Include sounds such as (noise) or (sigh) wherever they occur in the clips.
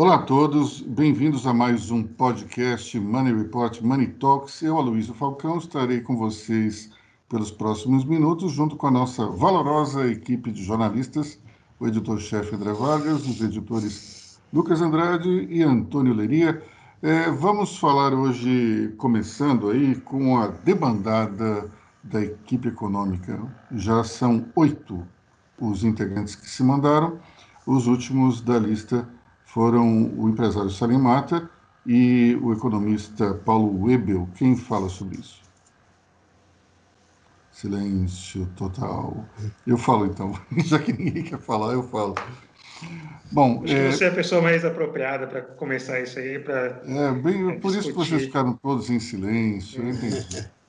Olá a todos, bem-vindos a mais um podcast Money Report Money Talks. Eu, Aloysio Falcão, estarei com vocês pelos próximos minutos, junto com a nossa valorosa equipe de jornalistas, o editor-chefe André Vargas, os editores Lucas Andrade e Antônio Leria. É, vamos falar hoje, começando aí, com a debandada da equipe econômica. Já são oito os integrantes que se mandaram, os últimos da lista foram o empresário Salim Mata e o economista Paulo Webel. Quem fala sobre isso? Silêncio total. Eu falo então, (laughs) já que ninguém quer falar, eu falo. Bom, Acho é... você é a pessoa mais apropriada para começar isso aí, para. É, bem, é, por isso que vocês ficaram todos em silêncio, eu entendi. (laughs)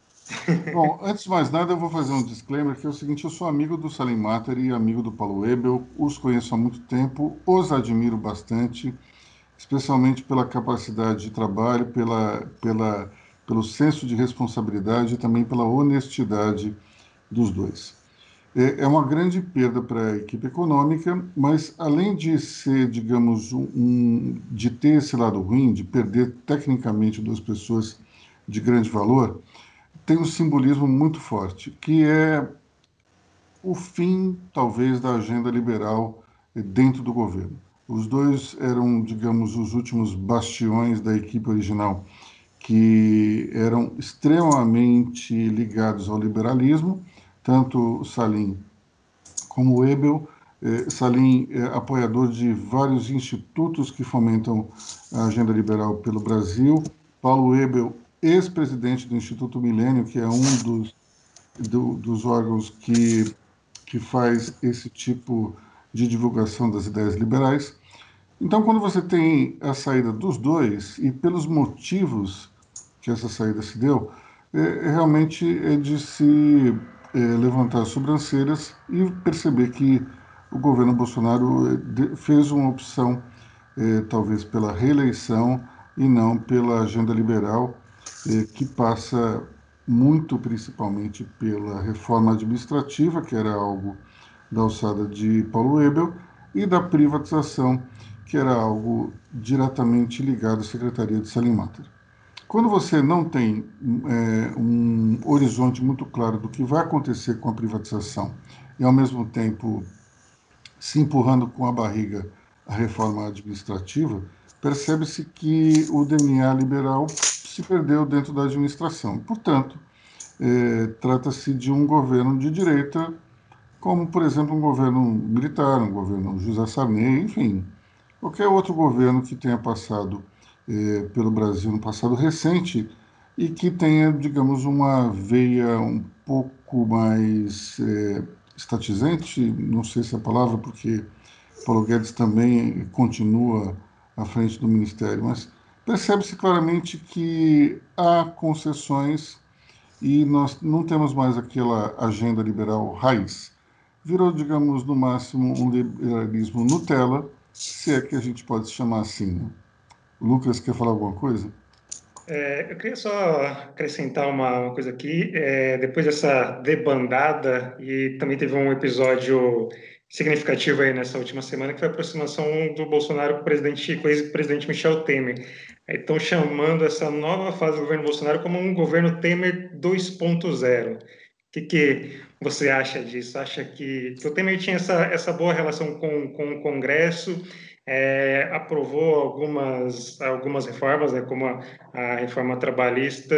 Bom, antes de mais nada, eu vou fazer um disclaimer que é o seguinte: eu sou amigo do Salim Mater e amigo do Paulo Ebel, os conheço há muito tempo, os admiro bastante, especialmente pela capacidade de trabalho, pela, pela, pelo senso de responsabilidade e também pela honestidade dos dois. É, é uma grande perda para a equipe econômica, mas além de ser, digamos, um, de ter esse lado ruim, de perder tecnicamente duas pessoas de grande valor tem um simbolismo muito forte, que é o fim, talvez, da agenda liberal dentro do governo. Os dois eram, digamos, os últimos bastiões da equipe original, que eram extremamente ligados ao liberalismo, tanto Salim como Ebel. Eh, Salim é apoiador de vários institutos que fomentam a agenda liberal pelo Brasil. Paulo Ebel ex-presidente do Instituto Milênio, que é um dos, do, dos órgãos que, que faz esse tipo de divulgação das ideias liberais. Então, quando você tem a saída dos dois, e pelos motivos que essa saída se deu, é, é realmente é de se é, levantar as sobrancelhas e perceber que o governo Bolsonaro é, fez uma opção, é, talvez pela reeleição e não pela agenda liberal, eh, que passa muito principalmente pela reforma administrativa, que era algo da alçada de Paulo Ebel, e da privatização, que era algo diretamente ligado à Secretaria de Salim Mater. Quando você não tem é, um horizonte muito claro do que vai acontecer com a privatização e, ao mesmo tempo, se empurrando com a barriga a reforma administrativa, percebe-se que o DNA liberal se perdeu dentro da administração. Portanto, é, trata-se de um governo de direita, como, por exemplo, um governo militar, um governo José Sarney, enfim, qualquer outro governo que tenha passado é, pelo Brasil no passado recente e que tenha, digamos, uma veia um pouco mais é, estatizante, não sei se é a palavra, porque Paulo Guedes também continua à frente do ministério, mas percebe-se claramente que há concessões e nós não temos mais aquela agenda liberal raiz. Virou, digamos, no máximo um liberalismo Nutella, se é que a gente pode chamar assim. Né? Lucas, quer falar alguma coisa? É, eu queria só acrescentar uma, uma coisa aqui. É, depois dessa debandada, e também teve um episódio significativo aí nessa última semana, que foi a aproximação do Bolsonaro com o presidente, com o ex-presidente Michel Temer. Estão chamando essa nova fase do governo Bolsonaro como um governo Temer 2.0. O que, que você acha disso? Acha que, que o Temer tinha essa, essa boa relação com, com o Congresso é, aprovou algumas, algumas reformas, né, como a, a, reforma trabalhista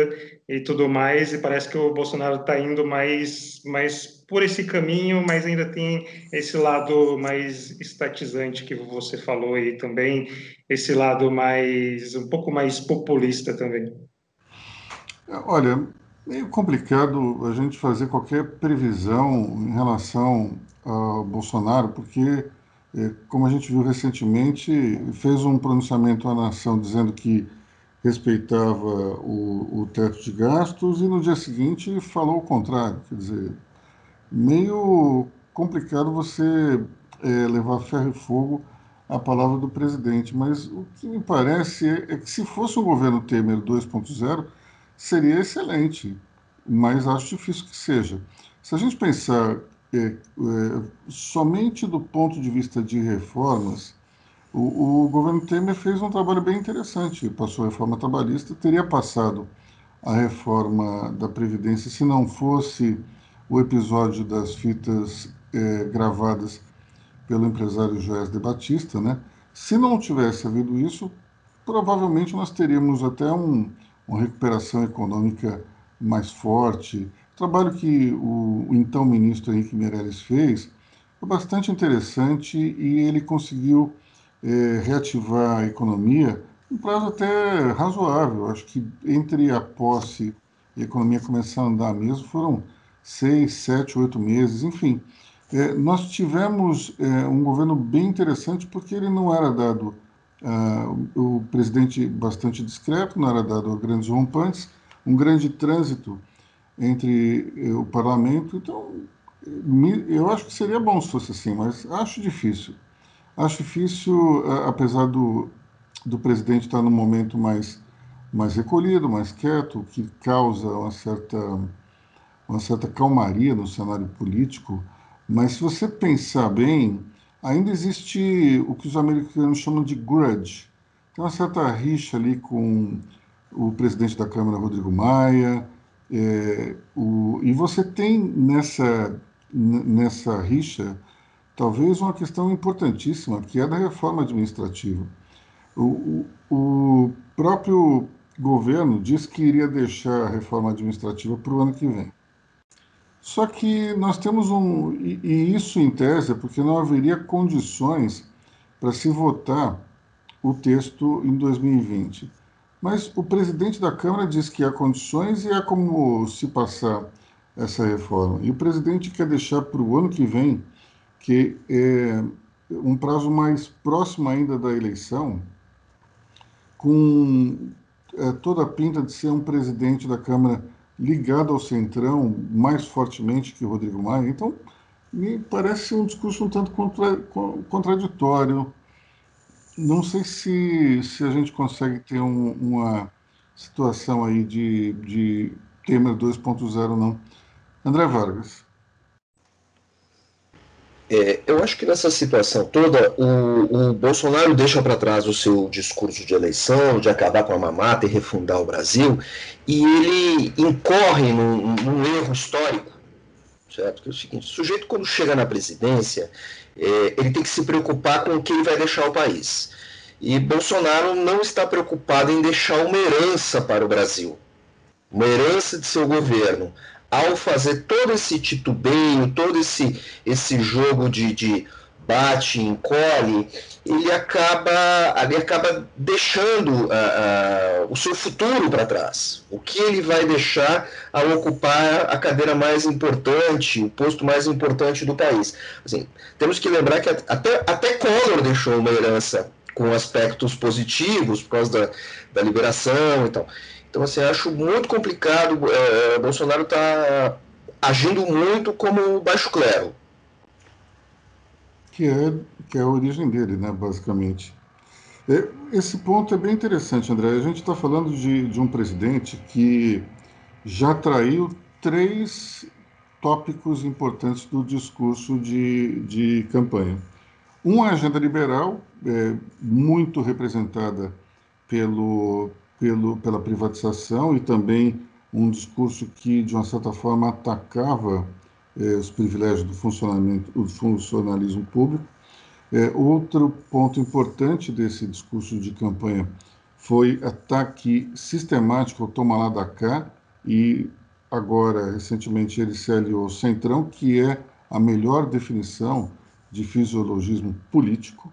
e tudo mais, e parece que o Bolsonaro está indo mais, mais por esse caminho, mas ainda tem esse lado mais estatizante que você falou e também esse lado mais um pouco mais populista também. Olha, meio complicado a gente fazer qualquer previsão em relação ao Bolsonaro, porque é, como a gente viu recentemente, fez um pronunciamento à nação dizendo que respeitava o, o teto de gastos e no dia seguinte falou o contrário. Quer dizer, meio complicado você é, levar ferro e fogo à palavra do presidente, mas o que me parece é, é que se fosse o governo Temer 2.0, seria excelente, mas acho difícil que seja. Se a gente pensar é, é, somente do ponto de vista de reformas, O, o, governo Temer fez um trabalho bem interessante, passou a reforma trabalhista, teria passado a reforma da Previdência se não fosse o episódio das fitas é, gravadas pelo empresário Joés de Batista, né? Se não tivesse havido isso, provavelmente nós teríamos até um, uma recuperação econômica mais forte. O trabalho que o, o então ministro Henrique Meirelles fez foi bastante interessante e ele conseguiu é, reativar a economia um prazo até razoável. Acho que entre a posse e a economia começar a andar mesmo foram seis, sete, oito meses, enfim. É, nós tivemos é, um governo bem interessante porque ele não era dado uh, o presidente bastante discreto, não era dado a grandes rompantes, um grande trânsito entre uh, o parlamento. Então, eu acho que seria bom se fosse assim, mas acho difícil. Acho difícil, apesar do, do presidente estar num momento mais, mais recolhido, mais quieto, que causa uma certa, uma certa calmaria no cenário político. Mas se você pensar bem, ainda existe o que os americanos chamam de grudge. Tem uma certa rixa ali com o presidente da Câmara, Rodrigo Maia, é, o, e você tem nessa, nessa rixa talvez uma questão importantíssima, que é da reforma administrativa. O, o, próprio governo disse que iria deixar a reforma administrativa para o ano que vem. Só que nós temos um. E, e isso, em tese, é porque não haveria condições para se votar o texto em 2020. Mas o presidente da Câmara diz que há condições e há como se passar essa reforma. E o presidente quer deixar para o ano que vem, que é um prazo mais próximo ainda da eleição, com é, toda a pinta de ser um presidente da Câmara ligado ao Centrão mais fortemente que Rodrigo Maia. Então, me parece um discurso um tanto contra, contraditório. Não sei se, se a gente consegue ter um, uma situação aí de, de Temer 2.0, não. André Vargas. É, eu acho que nessa situação toda, o, o Bolsonaro deixa para trás o seu discurso de eleição, de acabar com a mamata e refundar o Brasil, e ele incorre num, num erro histórico, certo? Que é o seguinte: o sujeito, quando chega na presidência, é, ele tem que se preocupar com o que ele vai deixar o país. E Bolsonaro não está preocupado em deixar uma herança para o Brasil, uma herança de seu governo ao fazer todo esse titubeio, todo esse, esse jogo de, de bate, encolhe, ele acaba, ele acaba deixando uh, uh, o seu futuro para trás. O que ele vai deixar ao ocupar a cadeira mais importante, o posto mais importante do país. Assim, temos que lembrar que até, até Collor deixou uma herança com aspectos positivos, por causa da, da liberação e tal. Então, assim, acho muito complicado. É, Bolsonaro está agindo muito como baixo clero. Que é, que é a origem dele, né, basicamente. É, esse ponto é bem interessante, André. A gente está falando de, de um presidente que já traiu três tópicos importantes do discurso de, de campanha. Uma agenda liberal, é, muito representada pelo, pelo, pela privatização e também um discurso que, de uma certa forma, atacava eh, os privilégios do funcionamento, do funcionalismo público. Eh, outro ponto importante desse discurso de campanha foi ataque sistemático ao toma lá da cá e agora, recentemente, ele se aliou ao Centrão, que é a melhor definição de fisiologismo político.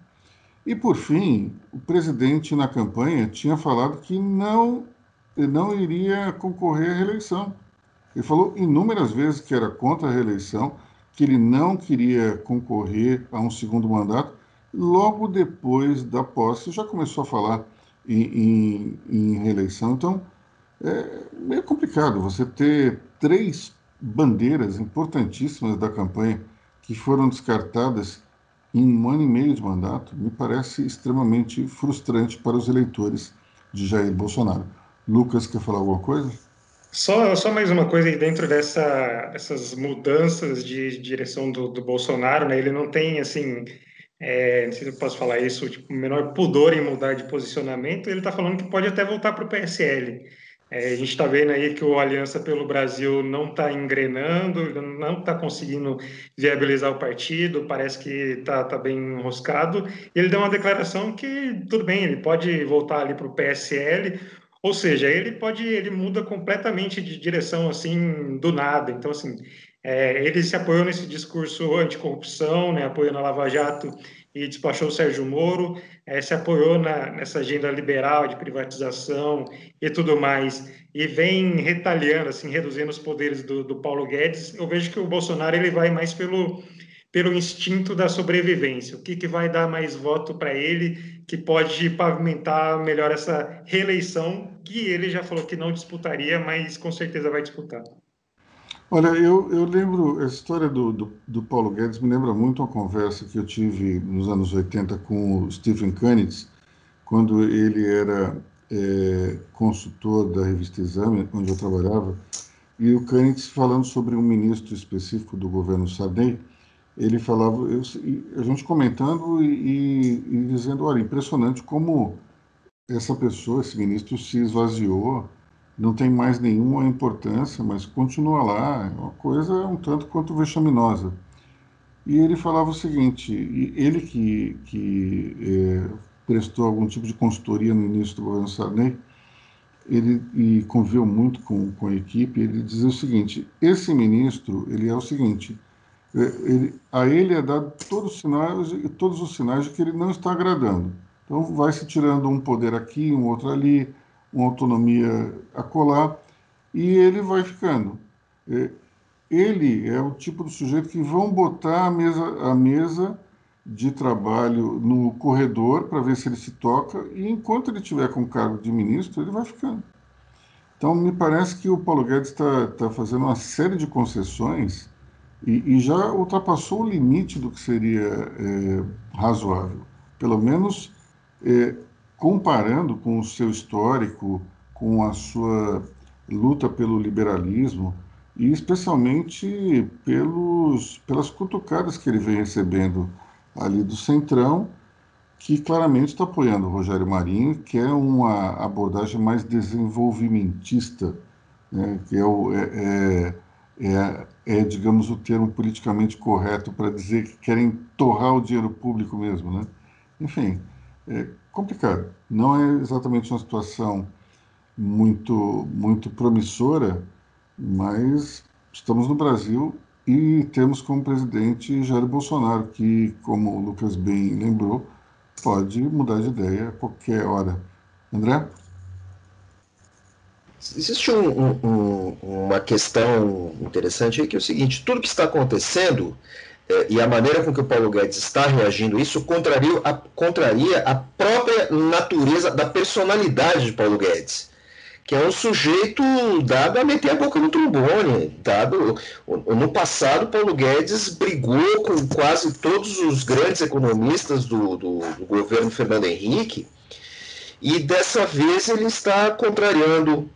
E, por fim, o presidente, na campanha, tinha falado que não, não iria concorrer à reeleição. Ele falou inúmeras vezes que era contra a reeleição, que ele não queria concorrer a um segundo mandato. Logo depois da posse, já começou a falar em, em, em reeleição. Então, é meio complicado você ter três bandeiras importantíssimas da campanha que foram descartadas em um ano e meio de mandato me parece extremamente frustrante para os eleitores de Jair Bolsonaro. Lucas, quer falar alguma coisa? Só, só mais uma coisa aí dentro dessa, dessas mudanças de direção do, do Bolsonaro, né? Ele não tem assim é, não sei se eu posso falar isso, tipo, menor pudor em mudar de posicionamento, ele está falando que pode até voltar para o PSL. É, a gente está vendo aí que o Aliança pelo Brasil não está engrenando, não está conseguindo viabilizar o partido, parece que está tá bem enroscado. Ele deu uma declaração que, tudo bem, ele pode voltar ali para o PSL, ou seja, ele pode, ele muda completamente de direção assim do nada. Então, assim, é, ele se apoiou nesse discurso anticorrupção, né, apoiando a Lava Jato e despachou o Sérgio Moro, é, se apoiou na, nessa agenda liberal de privatização e tudo mais, e vem retalhando, assim, reduzindo os poderes do, do Paulo Guedes. Eu vejo que o Bolsonaro ele vai mais pelo, pelo instinto da sobrevivência. O que, que vai dar mais voto para ele, que pode pavimentar melhor essa reeleição, que ele já falou que não disputaria, mas com certeza vai disputar. Olha, eu, eu lembro, a história do, do, do, Paulo Guedes me lembra muito uma conversa que eu tive nos anos 80 com o Stephen Kanitz, quando ele era é, consultor da revista Exame, onde eu trabalhava, e o Kanitz falando sobre um ministro específico do governo Sarney, ele falava, eu, a gente comentando e, e dizendo, olha, impressionante como essa pessoa, esse ministro, se esvaziou não tem mais nenhuma importância, mas continua lá, é uma coisa um tanto quanto vexaminosa. E ele falava o seguinte, ele que, que é, prestou algum tipo de consultoria no início do governo Sarney, ele e conviveu muito com, com a equipe, ele dizia o seguinte, esse ministro, ele é o seguinte, é, ele, a ele é dado todos os sinais todos os sinais de que ele não está agradando. Então vai se tirando um poder aqui, um outro ali, uma autonomia a colar, e ele vai ficando. É, ele é o tipo de sujeito que vão botar a mesa, a mesa de trabalho no corredor para ver se ele se toca, e enquanto ele tiver com cargo de ministro, ele vai ficando. Então, me parece que o Paulo Guedes está tá fazendo uma série de concessões e, e, já ultrapassou o limite do que seria é, razoável. Pelo menos é, comparando com o seu histórico, com a sua luta pelo liberalismo e especialmente pelos, pelas cutucadas que ele vem recebendo ali do Centrão, que claramente está apoiando o Rogério Marinho, que é uma abordagem mais desenvolvimentista, né, que é, o, é, é, é, é, digamos, o termo politicamente correto para dizer que querem torrar o dinheiro público mesmo. Né? Enfim, é complicado. Não é exatamente uma situação muito, muito promissora, mas estamos no Brasil e temos como presidente Jair Bolsonaro, que, como o Lucas bem lembrou, pode mudar de ideia a qualquer hora. André? Existe um, um, uma questão interessante aí que é o seguinte: tudo que está acontecendo e a maneira com que o Paulo Guedes está reagindo isso contraria a, contraria a própria natureza da personalidade de Paulo Guedes, que é um sujeito dado a meter a boca no trombone. Dado, no passado, Paulo Guedes brigou com quase todos os grandes economistas do, do, do governo Fernando Henrique, e dessa vez ele está contrariando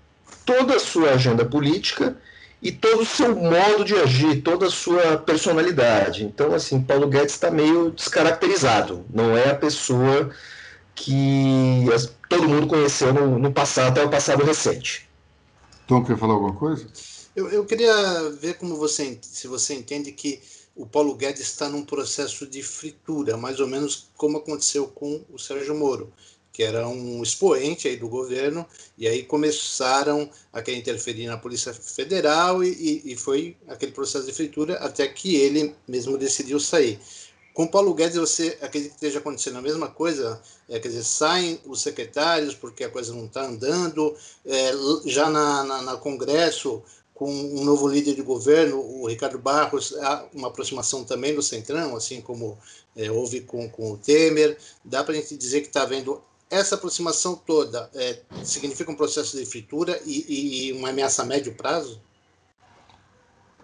toda a sua agenda política e todo o seu modo de agir, toda a sua personalidade. Então, assim, Paulo Guedes está meio descaracterizado. Não é a pessoa que todo mundo conheceu no, no passado, até o passado recente. Tom, quer falar alguma coisa? Eu, eu queria ver como você, se você entende que o Paulo Guedes está num processo de fritura, mais ou menos como aconteceu com o Sérgio Moro que era um expoente aí do governo, e aí começaram a querer interferir na Polícia Federal e, e, foi aquele processo de fritura até que ele mesmo decidiu sair. Com Paulo Guedes, você acredita que esteja acontecendo a mesma coisa? É, quer dizer, saem os secretários porque a coisa não está andando, é, já na, na, na Congresso, com um novo líder de governo, o Ricardo Barros, há uma aproximação também do Centrão, assim como é, houve com, com o Temer. Dá para a gente dizer que está havendo essa aproximação toda é, significa um processo de fritura e, e, uma ameaça a médio prazo?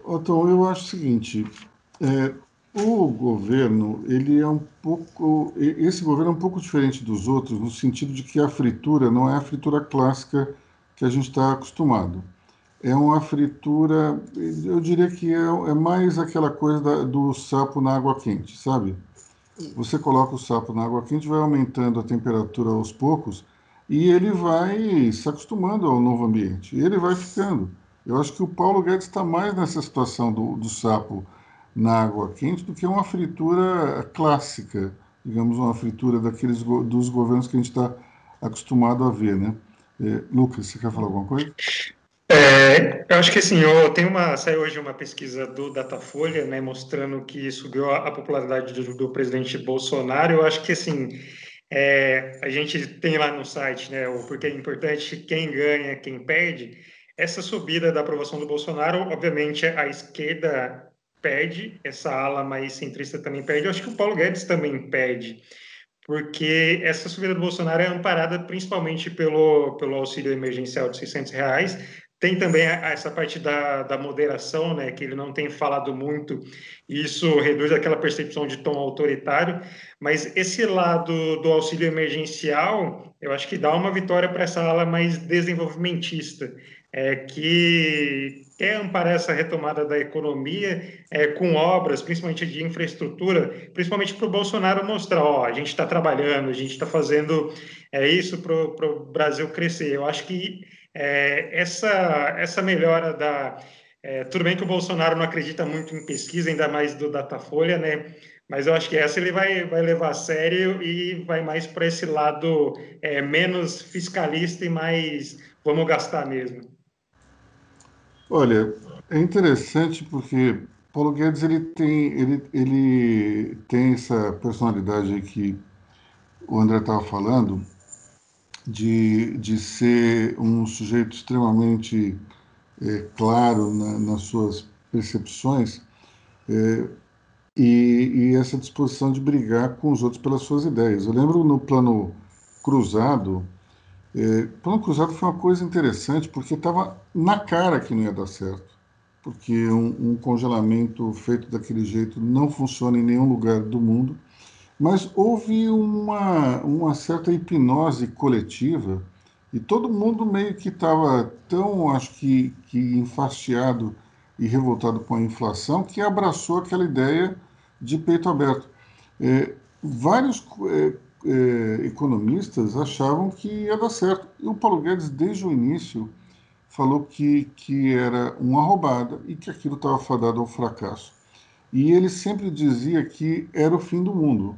Otto, eu acho o seguinte: é, o governo, ele é um pouco. Esse governo é um pouco diferente dos outros, no sentido de que a fritura não é a fritura clássica que a gente está acostumado. É uma fritura, eu diria que é, é mais aquela coisa da, do sapo na água quente, sabe? Você coloca o sapo na água quente, vai aumentando a temperatura aos poucos e ele vai se acostumando ao novo ambiente. Ele vai ficando. Eu acho que o Paulo Guedes está mais nessa situação do, do sapo na água quente do que uma fritura clássica, digamos, uma fritura daqueles dos governos que a gente está acostumado a ver, né? É, Lucas, você quer falar alguma coisa? É, eu acho que assim, eu tenho uma, saiu hoje uma pesquisa do Datafolha, né, mostrando que subiu a, a popularidade do, do, presidente Bolsonaro. Eu acho que assim, é, a gente tem lá no site, né, o porque é importante quem ganha, quem perde. Essa subida da aprovação do Bolsonaro, obviamente, a esquerda perde, essa ala mais centrista também perde. Eu acho que o Paulo Guedes também perde porque essa subida do Bolsonaro é amparada principalmente pelo, pelo auxílio emergencial de 600 reais, tem também essa parte da, da moderação, né, que ele não tem falado muito, e isso reduz aquela percepção de tom autoritário, mas esse lado do auxílio emergencial, eu acho que dá uma vitória para essa ala mais desenvolvimentista, é, que quer amparar essa retomada da economia é, com obras, principalmente de infraestrutura, principalmente para o Bolsonaro mostrar, ó, a gente está trabalhando, a gente está fazendo é, isso para o Brasil crescer. Eu acho que é, essa, essa melhora da. É, tudo bem que o Bolsonaro não acredita muito em pesquisa, ainda mais do Datafolha, né? Mas eu acho que essa ele vai, vai levar a sério e vai mais para esse lado é, menos fiscalista e mais vamos gastar mesmo. Olha, é interessante porque Paulo Guedes ele tem, ele, ele tem essa personalidade que o André estava falando, de, de ser um sujeito extremamente é, claro na, nas suas percepções é, e, e, essa disposição de brigar com os outros pelas suas ideias. Eu lembro no plano cruzado, é, plano cruzado foi uma coisa interessante porque estava na cara que não ia dar certo, porque um, um congelamento feito daquele jeito não funciona em nenhum lugar do mundo mas houve uma, uma certa hipnose coletiva e todo mundo meio que estava tão, acho que, que enfastiado e revoltado com a inflação que abraçou aquela ideia de peito aberto. É, vários é, é, economistas achavam que ia dar certo. E o Paulo Guedes, desde o início, falou que, que era uma roubada e que aquilo estava fadado ao fracasso. E ele sempre dizia que era o fim do mundo.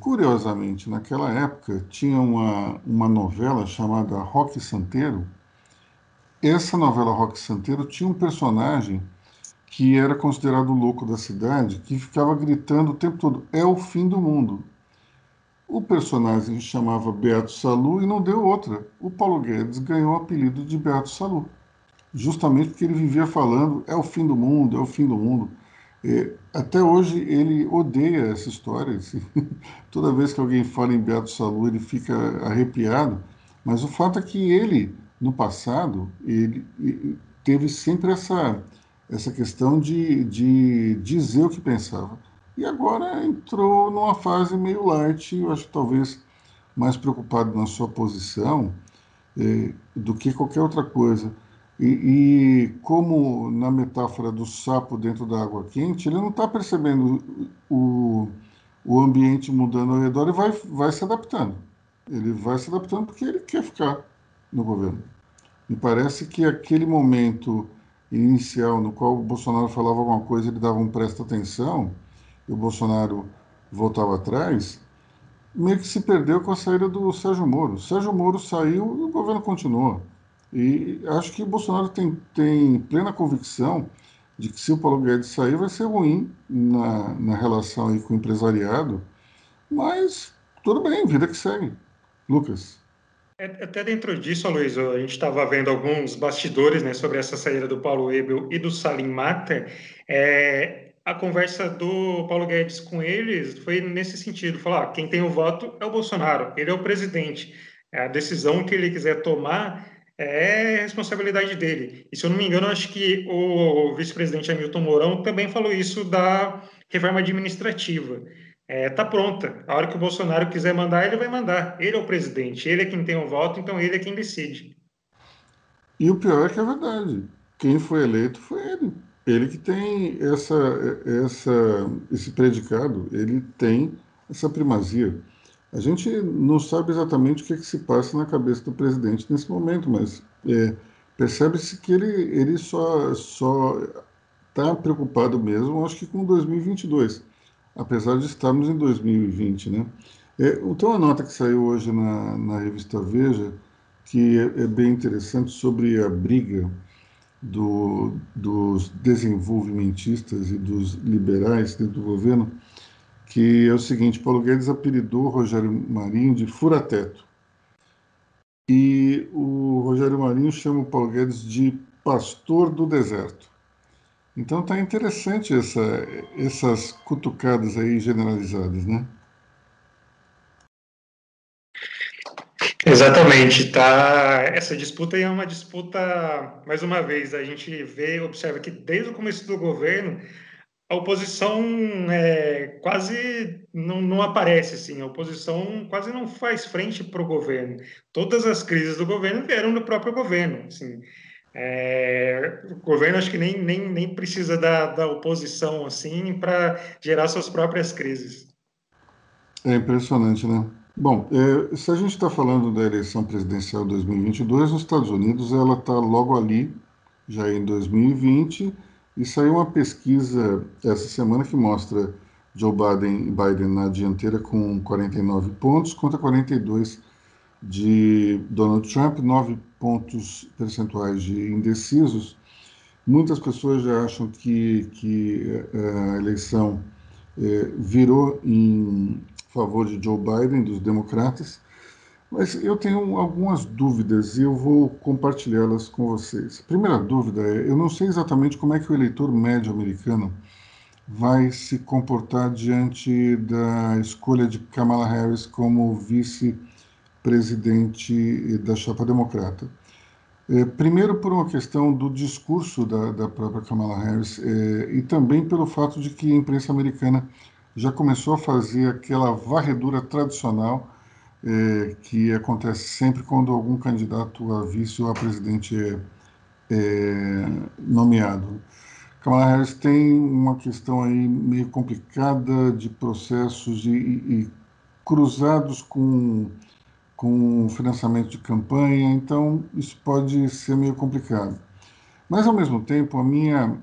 Curiosamente, naquela época tinha uma, uma novela chamada Rock Santeiro. Essa novela Rock Santeiro tinha um personagem que era considerado o louco da cidade, que ficava gritando o tempo todo: é o fim do mundo. O personagem chamava Beato Salu e não deu outra. O Paulo Guedes ganhou o apelido de Beato Salu, justamente porque ele vivia falando: é o fim do mundo, é o fim do mundo. É, até hoje ele odeia essa história. Assim. (laughs) Toda vez que alguém fala em Beato Salu, ele fica arrepiado. Mas o fato é que ele, no passado, ele, ele teve sempre essa, essa questão de, de dizer o que pensava. E agora entrou numa fase meio light, eu acho que talvez mais preocupado na sua posição é, do que qualquer outra coisa. E, e, como na metáfora do sapo dentro da água quente, ele não está percebendo o, o ambiente mudando ao redor e vai, vai se adaptando. Ele vai se adaptando porque ele quer ficar no governo. Me parece que aquele momento inicial no qual o Bolsonaro falava alguma coisa, ele dava um presta atenção, e o Bolsonaro voltava atrás, meio que se perdeu com a saída do Sérgio Moro. O Sérgio Moro saiu e o governo continuou. E acho que o Bolsonaro tem, tem plena convicção de que se o Paulo Guedes sair vai ser ruim na, na relação com o empresariado, mas tudo bem, vida que segue. Lucas. É, até dentro disso, Luiz, a gente estava vendo alguns bastidores né, sobre essa saída do Paulo Ebel e do Salim Matter. É, a conversa do Paulo Guedes com eles foi nesse sentido, falar, ah, quem tem o voto é o Bolsonaro, ele é o presidente. É a decisão que ele quiser tomar é responsabilidade dele. E se eu não me engano, acho que o vice-presidente Hamilton Mourão também falou isso da reforma administrativa. É, tá pronta. A hora que o Bolsonaro quiser mandar, ele vai mandar. Ele é o presidente, ele é quem tem o voto, então ele é quem decide. E o pior é que é verdade. Quem foi eleito foi ele. Ele que tem essa, essa, esse predicado, ele tem essa primazia. A gente não sabe exatamente o que, é que se passa na cabeça do presidente nesse momento, mas é, percebe-se que ele, ele só está preocupado mesmo, acho que com 2022, apesar de estarmos em 2020, né? É, tem uma nota que saiu hoje na, na revista Veja, que é, é bem interessante, sobre a briga do, dos desenvolvimentistas e dos liberais dentro do governo, que é o seguinte: Paulo Guedes apelidou Rogério Marinho de fura-teto. E o Rogério Marinho chama o Paulo Guedes de pastor do deserto. Então tá interessante essa, essas cutucadas aí generalizadas, né? Exatamente, tá. Essa disputa é uma disputa, mais uma vez, a gente vê, observa que desde o começo do governo a oposição é, quase não, não aparece, assim, a oposição quase não faz frente para o governo. Todas as crises do governo vieram do próprio governo, assim. É, o governo acho que nem, nem, nem precisa da, da oposição assim para gerar suas próprias crises. É impressionante, né? Bom, é, se a gente está falando da eleição presidencial 2022, nos Estados Unidos ela está logo ali, já em 2020, e saiu uma pesquisa essa semana que mostra Joe Biden, Biden na dianteira com 49 pontos contra 42 de Donald Trump, 9 pontos percentuais de indecisos. Muitas pessoas já acham que, que é, a eleição é, virou em favor de Joe Biden, dos democratas, mas eu tenho algumas dúvidas e eu vou compartilhá-las com vocês. Primeira dúvida é: eu não sei exatamente como é que o eleitor médio americano vai se comportar diante da escolha de Kamala Harris como vice-presidente da chapa democrata. É, primeiro, por uma questão do discurso da, da própria Kamala Harris é, e também pelo fato de que a imprensa americana já começou a fazer aquela varredura tradicional é, que acontece sempre quando algum candidato a vice ou a presidente é, é nomeado. Kamala Harris tem uma questão aí meio complicada de processos e, e cruzados com, com financiamento de campanha, então isso pode ser meio complicado. Mas, ao mesmo tempo, a minha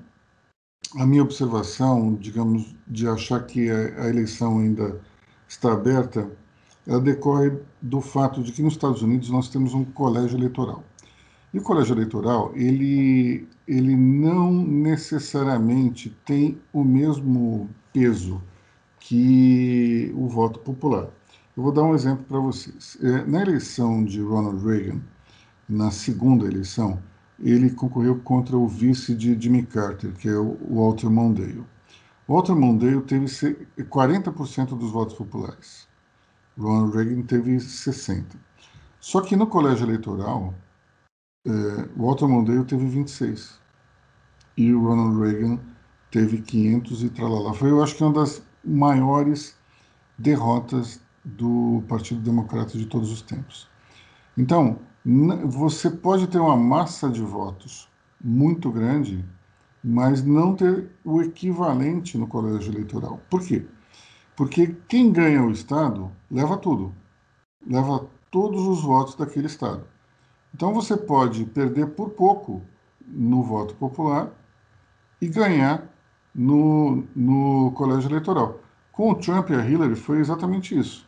a minha observação, digamos, de achar que a, a, eleição ainda está aberta, ela decorre do fato de que nos Estados Unidos nós temos um colégio eleitoral. E o colégio eleitoral, ele, ele não necessariamente tem o mesmo peso que o voto popular. Eu vou dar um exemplo para vocês. É, na eleição de Ronald Reagan, na segunda eleição, ele concorreu contra o vice de Jimmy Carter, que é o Walter Mondale. Walter Mondale teve 40% dos votos populares. Ronald Reagan teve 60%. Só que no colégio eleitoral, é, Walter Mondale teve 26%. E o Ronald Reagan teve 500 e tralala. Foi, eu acho que, uma das maiores derrotas do Partido Democrata de todos os tempos. Então, você pode ter uma massa de votos muito grande, mas não ter o equivalente no colégio eleitoral. Por quê? Porque quem ganha o Estado leva tudo, leva todos os votos daquele Estado. Então você pode perder por pouco no voto popular e ganhar no, no colégio eleitoral. Com o Trump e a Hillary foi exatamente isso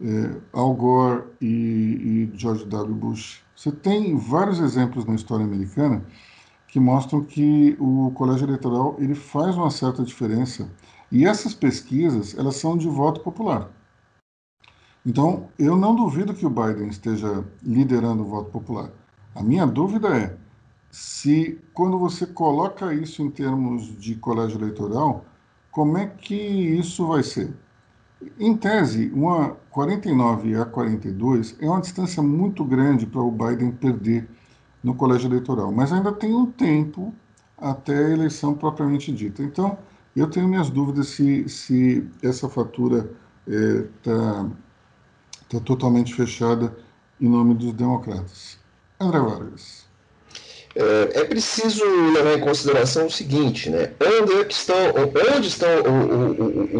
é, Al Gore e, e George W. Bush. Você tem vários exemplos na história americana que mostram que o colégio eleitoral ele faz uma certa diferença e essas pesquisas elas são de voto popular. Então eu não duvido que o Biden esteja liderando o voto popular. A minha dúvida é se quando você coloca isso em termos de colégio eleitoral, como é que isso vai ser? Em tese, uma 49 a 42 é uma distância muito grande para o Biden perder no colégio eleitoral, mas ainda tem um tempo até a eleição propriamente dita. Então, eu tenho minhas dúvidas se, se essa fatura está é, tá totalmente fechada em nome dos democratas. André Vargas. é, é, preciso levar em consideração o seguinte, né? Onde, é estão, onde estão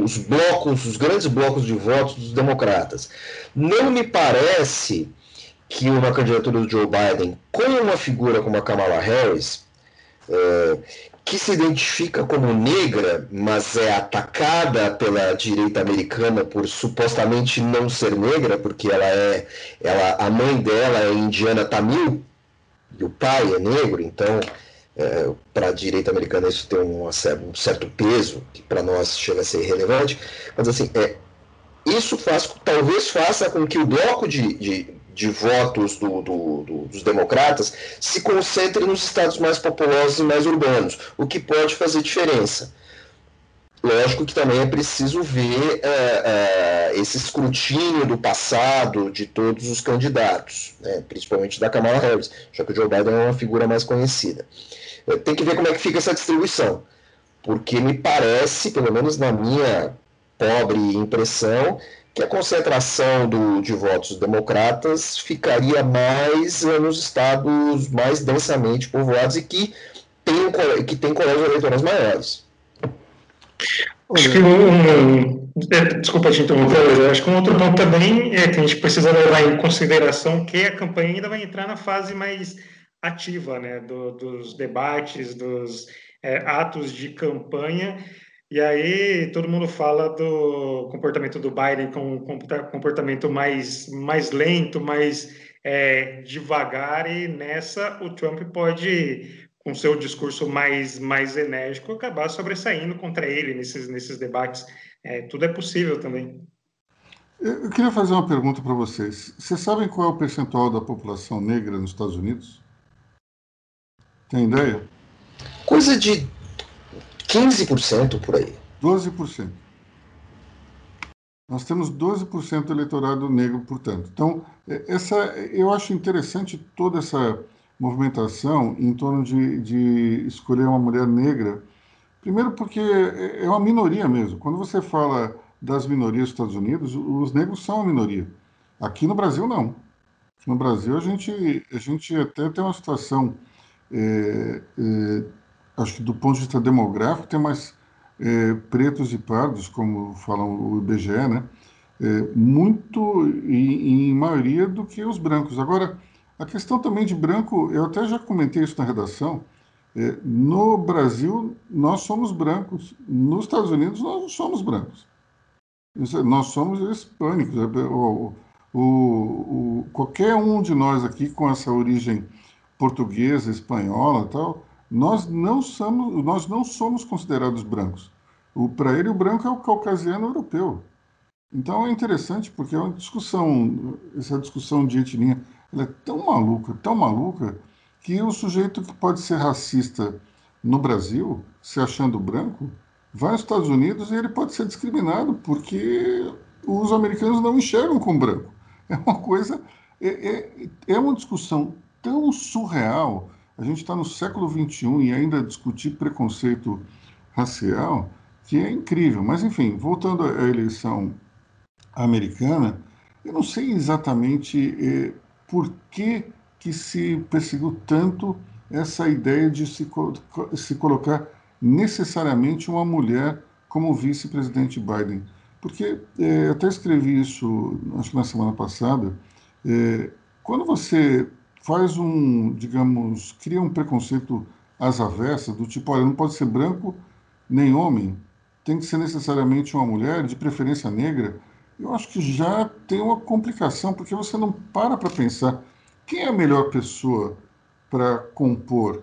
os blocos, os grandes blocos de votos dos democratas? Não me parece que uma candidatura do Joe Biden com uma figura como a Kamala Harris, é, que se identifica como negra, mas é atacada pela direita americana por supostamente não ser negra, porque ela é, ela, a mãe dela é indiana tamil, e o pai é negro, então é, para a direita americana isso tem um, um certo peso, que para nós chega a ser irrelevante, mas assim, é, isso faz, talvez faça com que o bloco de, de, de votos do, do, do, dos democratas se concentre nos estados mais populosos e mais urbanos, o que pode fazer diferença. Lógico que também é preciso ver é, é, esse escrutínio do passado de todos os candidatos, né, principalmente da Kamala Harris, já que o Joe Biden é uma figura mais conhecida. É, tem que ver como é que fica essa distribuição, porque me parece, pelo menos na minha pobre impressão, que a concentração do, de votos democratas ficaria mais nos estados mais densamente povoados e que tem, que tem colégios eleitorais maiores. Acho que um, é, desculpa te interromper, acho que um outro ponto também é que a gente precisa levar em consideração que a campanha ainda vai entrar na fase mais ativa, né, do, dos debates, dos é, atos de campanha, e aí todo mundo fala do comportamento do Biden com um comportamento mais, mais lento, mais é, devagar, e nessa o Trump pode com seu discurso mais, mais enérgico, acabar sobressaindo contra ele nesses, nesses debates. É, tudo é possível também. Eu queria fazer uma pergunta para vocês. Vocês sabem qual é o percentual da população negra nos Estados Unidos? Tem ideia? Coisa de 15% por aí. 12%. Nós temos 12% do eleitorado negro, portanto. Então, é, essa, eu acho interessante toda essa movimentação em torno de, de escolher uma mulher negra. Primeiro, porque é, é uma minoria mesmo. Quando você fala das minorias dos Estados Unidos, os negros são uma minoria. Aqui no Brasil, não. No Brasil, a gente, a gente até tem uma situação, é, é, acho que do ponto de vista demográfico, tem mais é, pretos e pardos, como falam o IBGE, né? É, muito, em, em maioria, do que os brancos. Agora, a questão também de branco, eu até já comentei isso na redação. É, no Brasil, nós somos brancos. Nos Estados Unidos, nós não somos brancos. Nós somos hispânicos. É, o, o, o, qualquer um de nós aqui com essa origem portuguesa, espanhola tal, nós não somos, nós não somos considerados brancos. Para ele, o branco é o caucasiano europeu. Então é interessante porque é uma discussão, essa discussão de etnia ela é tão maluca, tão maluca, que o sujeito que pode ser racista no Brasil, se achando branco, vai aos Estados Unidos e ele pode ser discriminado porque os americanos não enxergam como branco. É uma coisa, é, é, é uma discussão tão surreal. A gente está no século XXI e ainda discutir preconceito racial que é incrível. Mas, enfim, voltando à eleição americana, eu não sei exatamente eh, por que, que se perseguiu tanto essa ideia de se, se colocar necessariamente uma mulher como vice-presidente Biden. Porque é, até escrevi isso, acho que na semana passada, é, quando você faz um, digamos, cria um preconceito às avessas, do tipo, olha, não pode ser branco nem homem, tem que ser necessariamente uma mulher, de preferência negra, eu acho que já tem uma complicação, porque você não para para pensar quem é a melhor pessoa para compor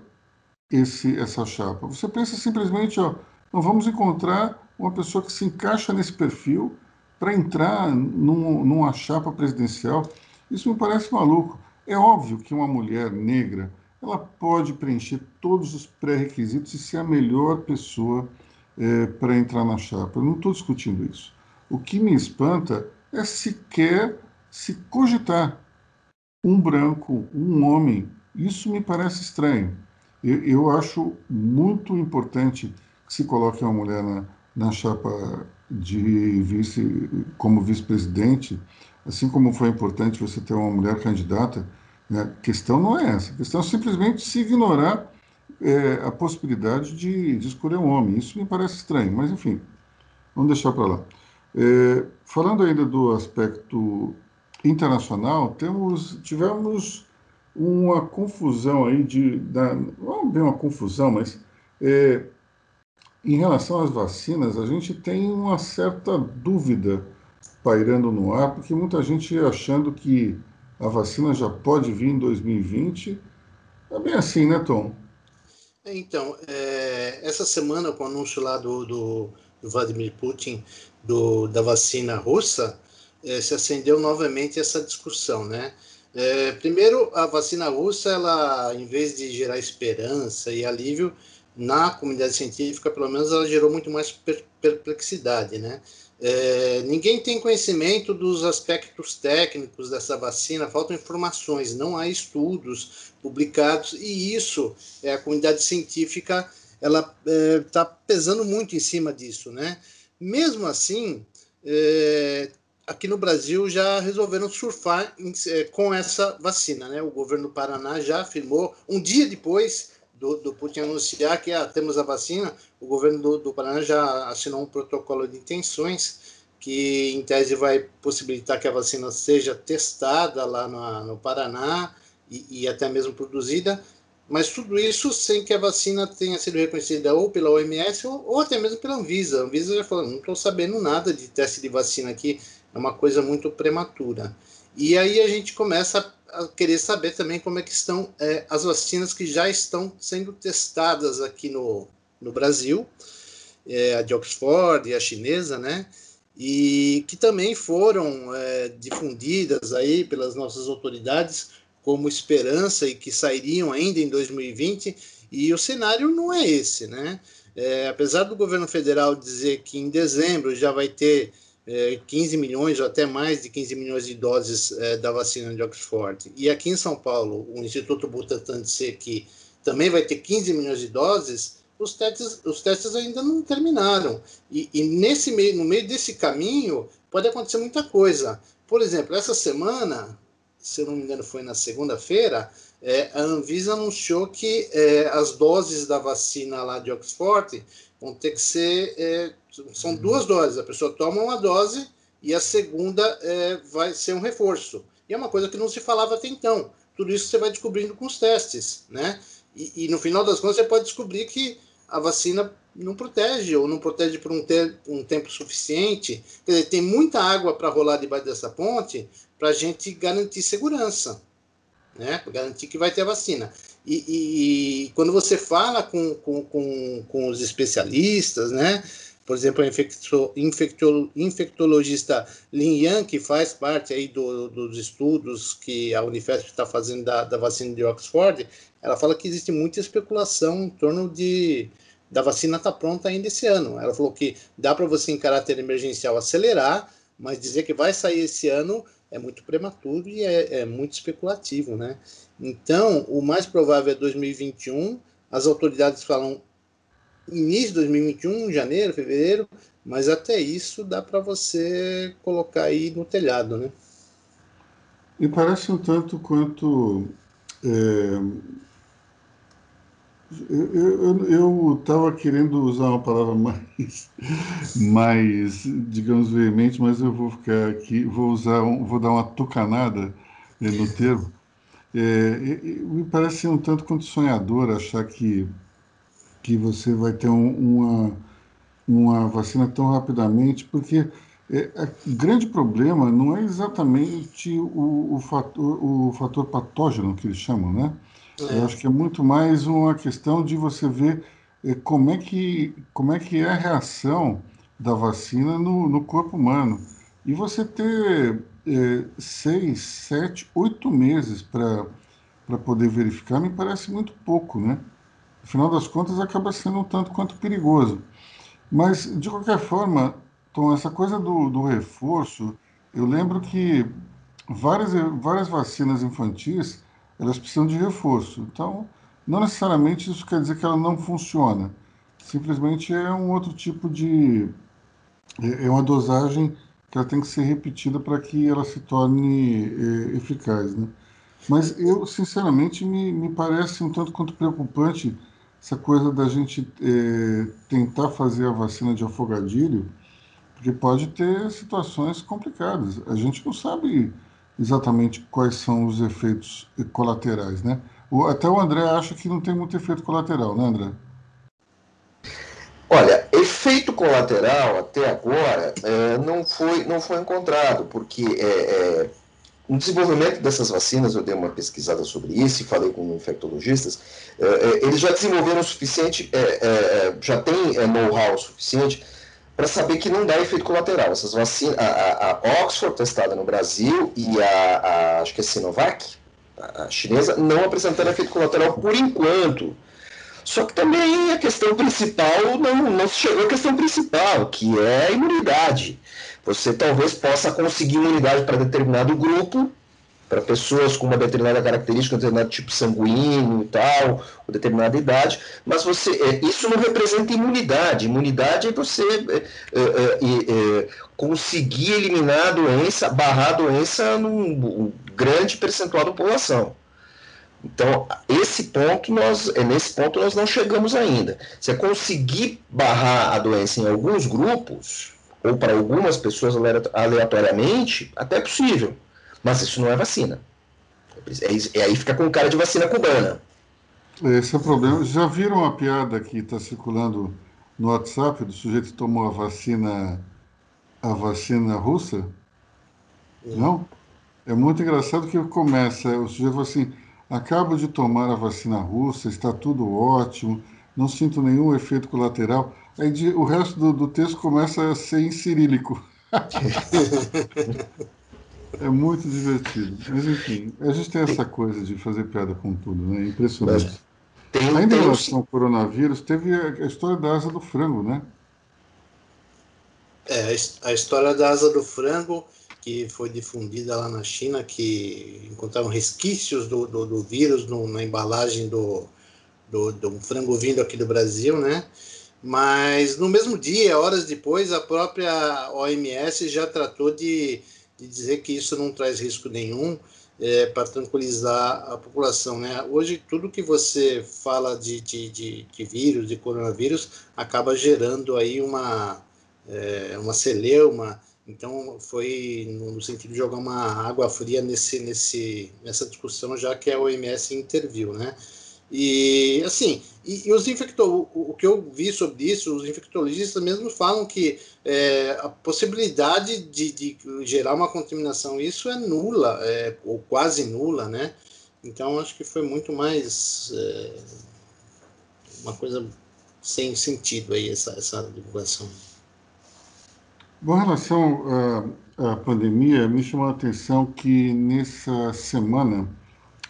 esse, essa chapa. Você pensa simplesmente, ó, não vamos encontrar uma pessoa que se encaixa nesse perfil para entrar num, numa chapa presidencial. Isso me parece maluco. É óbvio que uma mulher negra ela pode preencher todos os pré-requisitos e ser a melhor pessoa é, para entrar na chapa. Eu não estou discutindo isso. O que me espanta é sequer se cogitar um branco, um homem. Isso me parece estranho. Eu, eu acho muito importante que se coloque uma mulher na, na chapa de vice, como vice-presidente, assim como foi importante você ter uma mulher candidata Né? A questão não é essa. A questão é simplesmente se ignorar é, a possibilidade de, de, escolher um homem. Isso me parece estranho, mas enfim, vamos deixar para lá. É, falando ainda do aspecto internacional, temos, tivemos uma confusão aí de. Da, não é bem uma confusão, mas é, em relação às vacinas, a gente tem uma certa dúvida pairando no ar, porque muita gente achando que a vacina já pode vir em 2020. É bem assim, né, Tom? Então, é, essa semana, com o anúncio lá do, do, do Vladimir Putin do, da vacina russa, é, se acendeu novamente essa discussão, né? É, primeiro, a vacina russa, ela, em vez de gerar esperança e alívio na comunidade científica, pelo menos, ela gerou muito mais perplexidade, né? É, ninguém tem conhecimento dos aspectos técnicos dessa vacina, faltam informações, não há estudos publicados e isso é a comunidade científica ela está é, pesando muito em cima disso, né? Mesmo assim, é, aqui no Brasil já resolveram surfar em, é, com essa vacina, né? O governo do Paraná já afirmou um dia depois do, do Putin anunciar que ah, temos a vacina, o governo do, do Paraná já assinou um protocolo de intenções que, em tese, vai possibilitar que a vacina seja testada lá no, no Paraná e, e até mesmo produzida, mas tudo isso sem que a vacina tenha sido reconhecida ou pela OMS ou, ou até mesmo pela Anvisa. A Anvisa já falou, não estou sabendo nada de teste de vacina aqui, é uma coisa muito prematura. E aí a gente começa querer saber também como é que estão é, as vacinas que já estão sendo testadas aqui no, no Brasil, é, a de Oxford e a chinesa, né? E que também foram é, difundidas aí pelas nossas autoridades como esperança e que sairiam ainda em 2020, e o cenário não é esse, né? É, apesar do governo federal dizer que em dezembro já vai ter 15 milhões ou até mais de 15 milhões de doses é, da vacina de Oxford. E aqui em São Paulo, o Instituto Butantan disse que também vai ter 15 milhões de doses, os testes, os testes ainda não terminaram. E, e nesse meio, no meio desse caminho pode acontecer muita coisa. Por exemplo, essa semana, se eu não me engano foi na segunda-feira, é, a Anvisa anunciou que é, as doses da vacina lá de Oxford vão ter que ser é, são duas doses. A pessoa toma uma dose e a segunda é, vai ser um reforço. E é uma coisa que não se falava até então. Tudo isso você vai descobrindo com os testes, né? E, e no final das contas você pode descobrir que a vacina não protege ou não protege por um, ter, um tempo suficiente. Quer dizer, tem muita água para rolar debaixo dessa ponte para a gente garantir segurança, né? Para garantir que vai ter a vacina. E, e, e quando você fala com, com, com, com os especialistas, né? por exemplo, infecto, infectologista Lin Yan, que faz parte aí do, dos estudos que a Unifesp está fazendo da, da, vacina de Oxford, ela fala que existe muita especulação em torno de da vacina estar tá pronta ainda esse ano. Ela falou que dá para você, em caráter emergencial, acelerar, mas dizer que vai sair esse ano é muito prematuro e é, é muito especulativo, né? Então, o mais provável é 2021. As autoridades falam início de 2021, janeiro, fevereiro, mas até isso dá para você colocar aí no telhado, né? E parece um tanto quanto. É, eu estava querendo usar uma palavra (laughs) mais, mais, digamos, veemente, mas eu vou ficar aqui, vou usar, um, vou dar uma tucanada é, no termo. É, me parece um tanto quanto sonhador achar que que você vai ter um, uma, uma vacina tão rapidamente, porque é, o grande problema não é exatamente o, o, fator, o fator patógeno que eles chamam, né? Eu acho que é muito mais uma questão de você ver é, como, é que, como é que é a reação da vacina no, no corpo humano. E você ter é, seis, sete, oito meses para poder verificar me parece muito pouco, né? no final das contas, acaba sendo um tanto quanto perigoso. Mas, de qualquer forma, Tom, essa coisa do, do reforço, eu lembro que várias, várias vacinas infantis, elas precisam de reforço. Então, não necessariamente isso quer dizer que ela não funciona. Simplesmente é um outro tipo de... É, é uma dosagem que ela tem que ser repetida para que ela se torne é, eficaz, né? Mas eu, sinceramente, me, me parece um tanto quanto preocupante essa coisa da gente é, tentar fazer a vacina de afogadilho, porque pode ter situações complicadas. A gente não sabe exatamente quais são os efeitos colaterais, né? O, até o André acha que não tem muito efeito colateral, né, André? Olha, efeito colateral até agora é, não, foi, não foi encontrado, porque é, é, no desenvolvimento dessas vacinas, eu dei uma pesquisada sobre isso e falei com infectologistas, é, é, eles já desenvolveram o suficiente, é, já tem know-how suficiente para saber que não dá efeito colateral. Essas vacinas, a, a Oxford testada no Brasil e a, a, acho que é Sinovac, a chinesa, não apresentaram efeito colateral por enquanto. Só que também a questão principal não, não chegou à questão principal, que é a imunidade. Você talvez possa conseguir imunidade para determinado grupo, para pessoas com uma determinada característica, um determinado tipo sanguíneo e tal, ou determinada idade, mas você é, isso não representa imunidade. Imunidade é você é, é, é, é conseguir eliminar a doença, barrar a doença num grande percentual da população. Então, esse ponto nós, nesse ponto nós não chegamos ainda. Se conseguir barrar a doença em alguns grupos, ou para algumas pessoas aleatoriamente, até é possível. Mas isso não é vacina. É, é aí fica com cara de vacina cubana. Esse é o problema. Já viram a piada que está circulando no WhatsApp do sujeito que tomou a vacina, a vacina russa? Não? É muito engraçado que começa, o sujeito fala assim, acabo de tomar a vacina russa, está tudo ótimo, não sinto nenhum efeito colateral. Aí de, o resto do, do, texto começa a ser em cirílico. (laughs) é muito divertido. Mas enfim, a gente tem essa coisa de fazer piada com tudo, né? Impressionante. Tem, Ainda em relação ao coronavírus, teve a, a história da asa do frango, né? É, a história da asa do frango que foi difundida lá na China, que encontraram resquícios do, do, do vírus no, na embalagem do, do, do frango vindo aqui do Brasil, né? Mas no mesmo dia, horas depois, a própria OMS já tratou de, de dizer que isso não traz risco nenhum é, para tranquilizar a população. Né? Hoje, tudo que você fala de, de, de, de vírus, de coronavírus, acaba gerando aí uma, é, uma celeuma. Então, foi no sentido de jogar uma água fria nesse, nesse, nessa discussão, já que a OMS interviu. Né? E assim, e, e os infectologistas, o, o, que eu vi sobre isso, os infectologistas mesmo falam que é, a possibilidade de, de, gerar uma contaminação, isso é nula, é, ou quase nula, né? Então acho que foi muito mais é, uma coisa sem sentido aí essa, essa divulgação. Em relação à, à pandemia, me chamou a atenção que nessa semana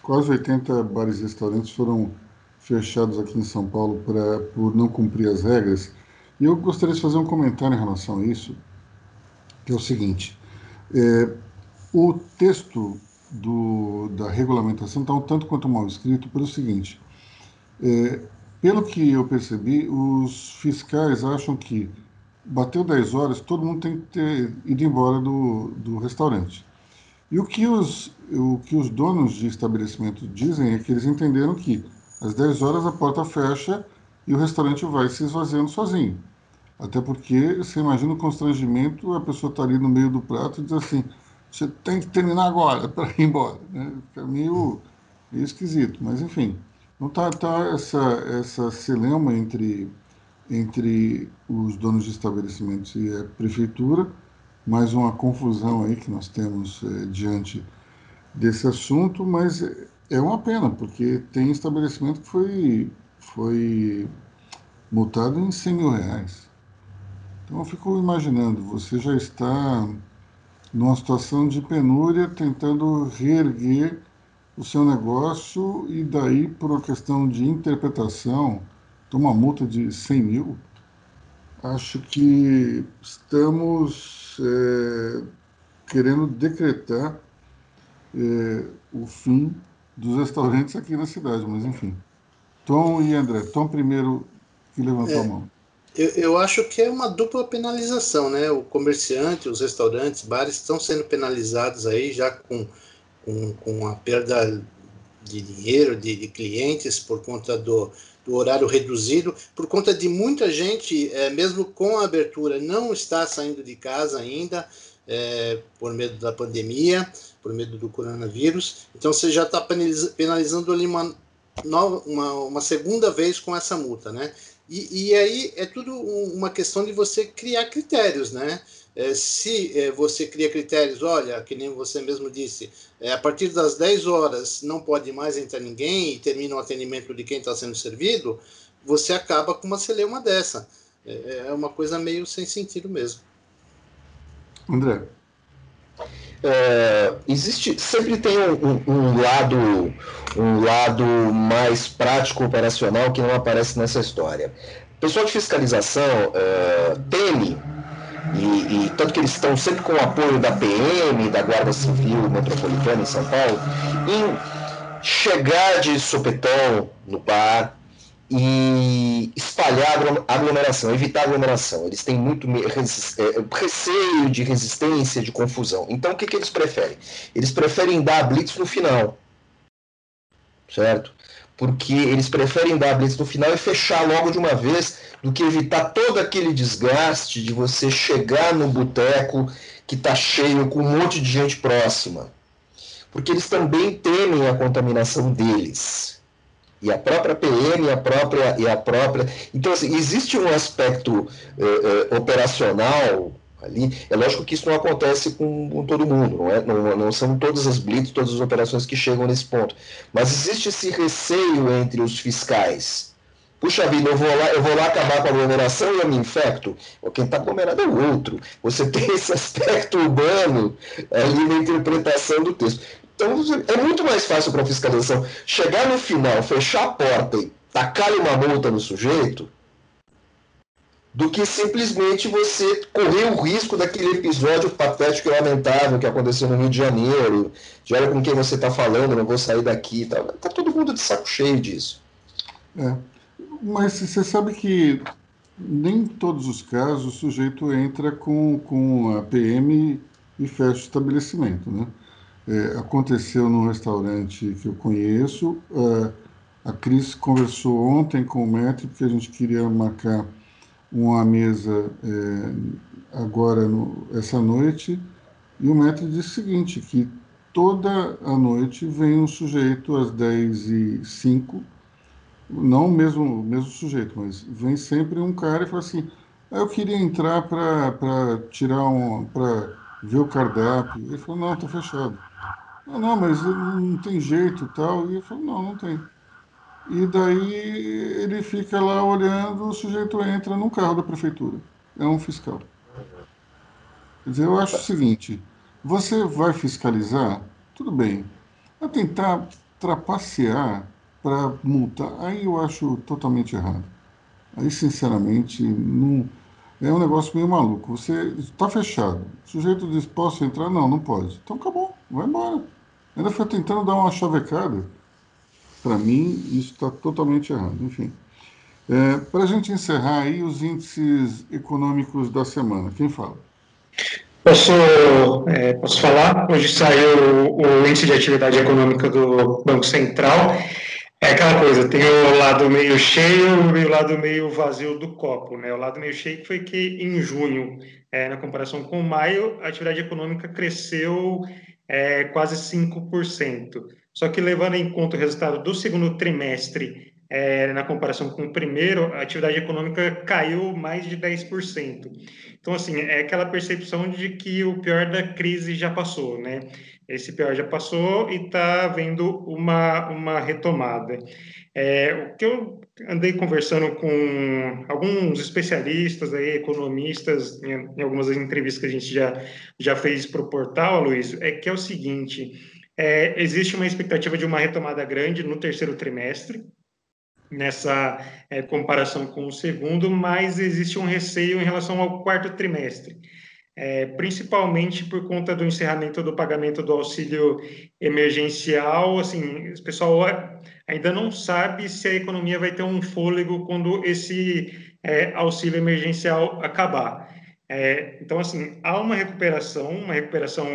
quase 80 bares e restaurantes foram fechados aqui em São Paulo pra, por não cumprir as regras. E eu gostaria de fazer um comentário em relação a isso, que é o seguinte: é, o texto do, da regulamentação está um tanto quanto mal escrito pelo seguinte. É, pelo que eu percebi, os fiscais acham que bateu 10 horas, todo mundo tem que ter ido embora do, do restaurante. E o que os, o que os donos de estabelecimento dizem é que eles entenderam que às 10 horas a porta fecha e o restaurante vai se esvaziando sozinho. Até porque você imagina o constrangimento, a pessoa está ali no meio do prato e diz assim, você tem que terminar agora para ir embora. Né? Fica meio, meio esquisito, mas enfim. Não está tá essa, essa celeuma entre, entre os donos de estabelecimentos e a prefeitura, mais uma confusão aí que nós temos é, diante desse assunto, mas é uma pena, porque tem estabelecimento que foi, foi multado em 100 mil reais. Então eu fico imaginando, você já está numa situação de penúria, tentando reerguer o seu negócio e daí, por uma questão de interpretação, toma multa de 100 mil. Acho que estamos é, querendo decretar é, o fim dos restaurantes aqui na cidade, mas enfim. Tom e André. Tom primeiro que levantou é, a mão. Eu, eu acho que é uma dupla penalização, né? O comerciante, os restaurantes, bares estão sendo penalizados aí já com com, com a perda de dinheiro, de, de clientes por conta do, do horário reduzido, por conta de muita gente, é, mesmo com a abertura, não está saindo de casa ainda, é, por medo da pandemia, por medo do coronavírus. Então você já está penalizando ali uma, uma, uma, segunda vez com essa multa, né? E, e aí é tudo uma questão de você criar critérios, né? É, se é, você cria critérios, olha, que nem você mesmo disse, é, a partir das 10 horas não pode mais entrar ninguém e termina o atendimento de quem está sendo servido, você acaba com uma celeuma dessa. É, é uma coisa meio sem sentido mesmo. André. É, existe sempre tem um, um, lado um lado mais prático operacional que não aparece nessa história. O pessoal de fiscalização é, teme e, e, tanto que eles estão sempre com o apoio da PM, da Guarda Civil Metropolitana em São Paulo, em chegar de sopetão no bar e espalhar aglomeração, evitar aglomeração. Eles têm muito é, receio de resistência, de confusão. Então, o que, que eles preferem? Eles preferem dar blitz no final, certo? Porque eles preferem dar blitz no final e fechar logo de uma vez do que evitar todo aquele desgaste de você chegar no boteco que está cheio com um monte de gente próxima. Porque eles também temem a contaminação deles. E a própria PM, a própria. E a própria... Então, assim, existe um aspecto eh, eh, operacional ali. É lógico que isso não acontece com, com todo mundo, não, é? Não, não, são todas as blitz, todas as operações que chegam nesse ponto. Mas existe esse receio entre os fiscais Puxa vida, eu vou lá, eu vou lá acabar com a aglomeração e eu me infecto. Quem está aglomerado é o outro. Você (laughs) tem esse aspecto urbano ali na interpretação do texto. Então é muito mais fácil para a fiscalização chegar no final, fechar a porta e tacar uma multa no sujeito, do que simplesmente você correr o risco daquele episódio patético e lamentável que aconteceu no Rio de Janeiro. De olha com quem você está falando, não vou sair daqui. Tá, tá todo mundo de saco cheio disso. É. Mas você sabe que nem em todos os casos o sujeito entra com, com a PM e fecha o estabelecimento, né? É, aconteceu num restaurante que eu conheço, é, a Cris conversou ontem com o Metro porque a gente queria marcar uma mesa é, agora, no, essa noite, e o Metro disse o seguinte, que toda a noite vem um sujeito às 10 e 05 não o mesmo, mesmo sujeito, mas vem sempre um cara e fala assim: ah, eu queria entrar para tirar um. para ver o cardápio. Ele falou: não, está fechado. Não, não, mas não tem jeito tal. E falou: não, não tem. E daí ele fica lá olhando, o sujeito entra num carro da prefeitura. É um fiscal. Quer dizer, eu acho o seguinte: você vai fiscalizar, tudo bem. Vai tentar trapacear para multar, aí eu acho totalmente errado. Aí, sinceramente, não, é um negócio meio maluco. Você está fechado, o sujeito diz: posso entrar? Não, não pode. Então acabou, vai embora. Ainda foi tentando dar uma chavecada. Para mim, isso está totalmente errado. Enfim. É, para a gente encerrar aí os índices econômicos da semana, quem fala? Posso, é, posso falar? Hoje saiu o índice de atividade econômica do Banco Central é aquela coisa, tem o lado meio cheio e o lado meio vazio do copo, né? O lado meio cheio foi que em junho, é, na comparação com maio, a atividade econômica cresceu é, quase 5%. Só que levando em conta o resultado do segundo trimestre, é, na comparação com o primeiro, a atividade econômica caiu mais de 10%. Então, assim, é aquela percepção de que o pior da crise já passou, né? Esse pior já passou e está havendo uma, uma retomada. É, o que eu andei conversando com alguns especialistas, aí, economistas, em algumas entrevistas que a gente já, já fez para o portal, Luiz, é que é o seguinte: é, existe uma expectativa de uma retomada grande no terceiro trimestre, nessa é, comparação com o segundo, mas existe um receio em relação ao quarto trimestre é, principalmente por conta do encerramento do pagamento do auxílio emergencial. Assim, o pessoal ainda não sabe se a economia vai ter um fôlego quando esse é, auxílio emergencial acabar. É, então, assim, há uma recuperação, uma recuperação,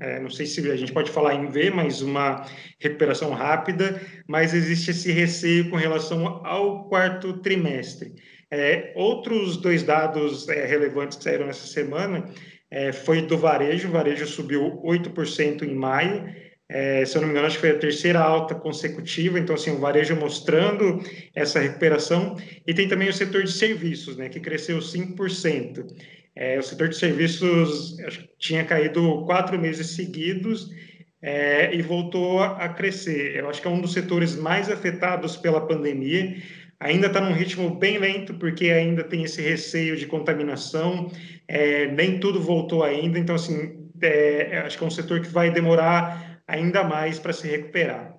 é, não sei se a gente pode falar em V, mas uma recuperação rápida, mas existe esse receio com relação ao quarto trimestre. É, outros dois dados é, relevantes que saíram nessa semana é, foi do varejo, o varejo subiu 8% em maio, é, se eu não me engano, acho que foi a terceira alta consecutiva, então, assim, o varejo mostrando essa recuperação, e tem também o setor de serviços, né, que cresceu 5%. É, o setor de serviços tinha caído quatro meses seguidos é, e voltou a, a crescer. Eu acho que é um dos setores mais afetados pela pandemia, ainda está num ritmo bem lento, porque ainda tem esse receio de contaminação, é, nem tudo voltou ainda, então, assim, é, acho que é um setor que vai demorar ainda mais para se recuperar.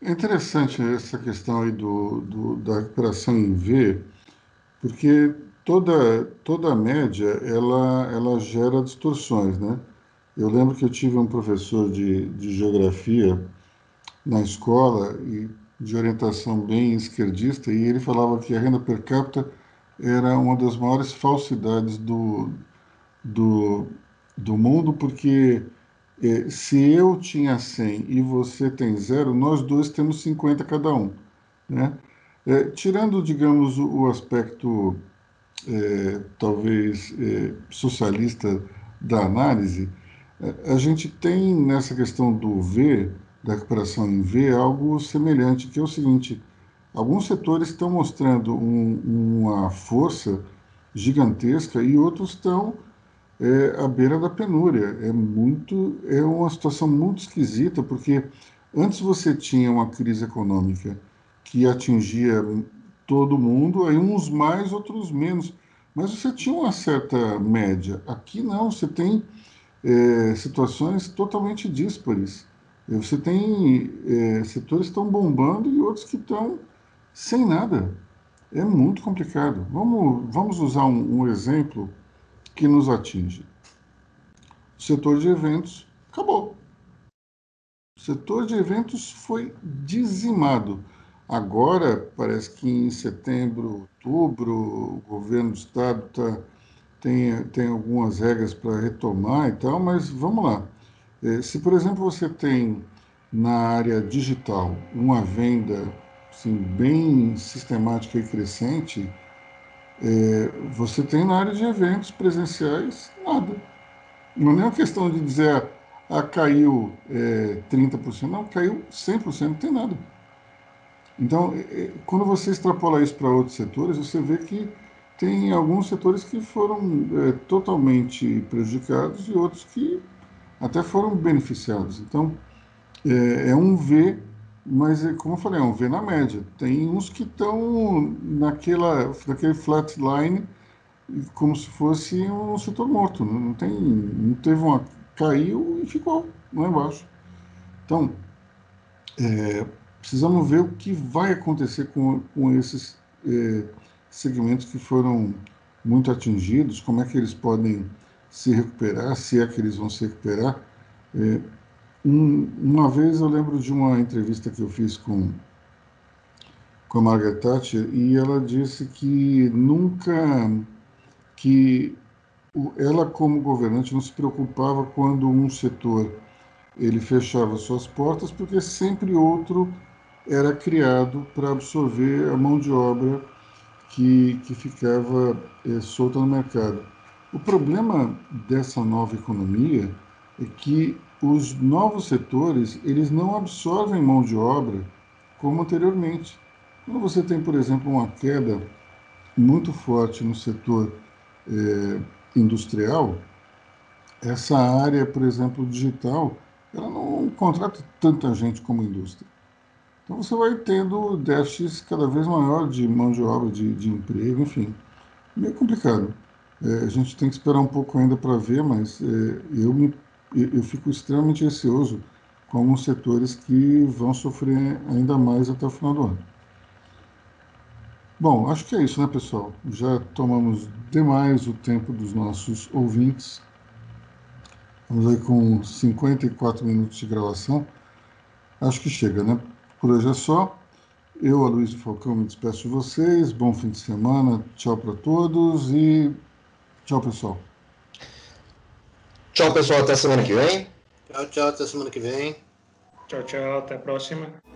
É interessante essa questão aí do, do, da recuperação em V, porque toda, toda média ela, ela gera distorções, né? Eu lembro que eu tive um professor de, de geografia na escola e de orientação bem esquerdista e ele falava que a renda per capita era uma das maiores falsidades do, do, do mundo porque é, se eu tinha 100 e você tem zero, nós dois temos 50 cada um. Né? É, tirando, digamos, o, o aspecto é, talvez é, socialista da análise, é, a gente tem nessa questão do V, da recuperação em V, algo semelhante, que é o seguinte: alguns setores estão mostrando um, uma força gigantesca e outros estão é, à beira da penúria. É muito, é uma situação muito esquisita, porque antes você tinha uma crise econômica que atingia todo mundo, aí uns mais, outros menos, mas você tinha uma certa média. Aqui não, você tem é, situações totalmente díspares. Você tem é, setores que estão bombando e outros que estão sem nada. É muito complicado. Vamos, vamos usar um, um exemplo que nos atinge. O setor de eventos acabou. O setor de eventos foi dizimado. Agora, parece que em setembro, outubro, o governo do estado tá, tem, tem algumas regras para retomar e tal, mas vamos lá. É, se, por exemplo, você tem na área digital uma venda assim, bem sistemática e crescente, é, você tem na área de eventos presenciais nada. Não é nem uma questão de dizer, ah, caiu é, 30%, não, caiu 100%, não tem nada. Então, é, é, quando você extrapola isso para outros setores, você vê que tem alguns setores que foram é, totalmente prejudicados e outros que até foram beneficiados. Então, é, é um V mas, é, como eu falei, é um V na média. Tem uns que estão naquela, naquele flatline, como se fosse um setor morto. Não, tem, não teve uma. caiu e ficou lá embaixo. Então, é, precisamos ver o que vai acontecer com, com esses é, segmentos que foram muito atingidos, como é que eles podem se recuperar, se é que eles vão se recuperar. É, um, uma vez eu lembro de uma entrevista que eu fiz com, com a Margaret Thatcher e ela disse que nunca, que ela como governante não se preocupava quando um setor ele fechava suas portas porque sempre outro era criado para absorver a mão de obra que, que ficava é, solta no mercado. O problema dessa nova economia é que os novos setores eles não absorvem mão de obra como anteriormente. Quando você tem, por exemplo, uma queda muito forte no setor é, industrial, essa área, por exemplo, digital, ela não contrata tanta gente como indústria. Então você vai tendo déficits cada vez maior de mão de obra, de, de emprego, enfim. Meio complicado. É, a gente tem que esperar um pouco ainda para ver, mas é, eu me eu fico extremamente receoso com alguns setores que vão sofrer ainda mais até o final do ano. Bom, acho que é isso, né, pessoal? Já tomamos demais o tempo dos nossos ouvintes. Vamos aí com 54 minutos de gravação. Acho que chega, né? Por hoje é só. Eu, Aloysio Falcão, me despeço de vocês. Bom fim de semana. Tchau para todos e tchau, pessoal. Tchau, pessoal. Até semana que vem. Tchau, tchau. Até semana que vem. Tchau, tchau. Até a próxima.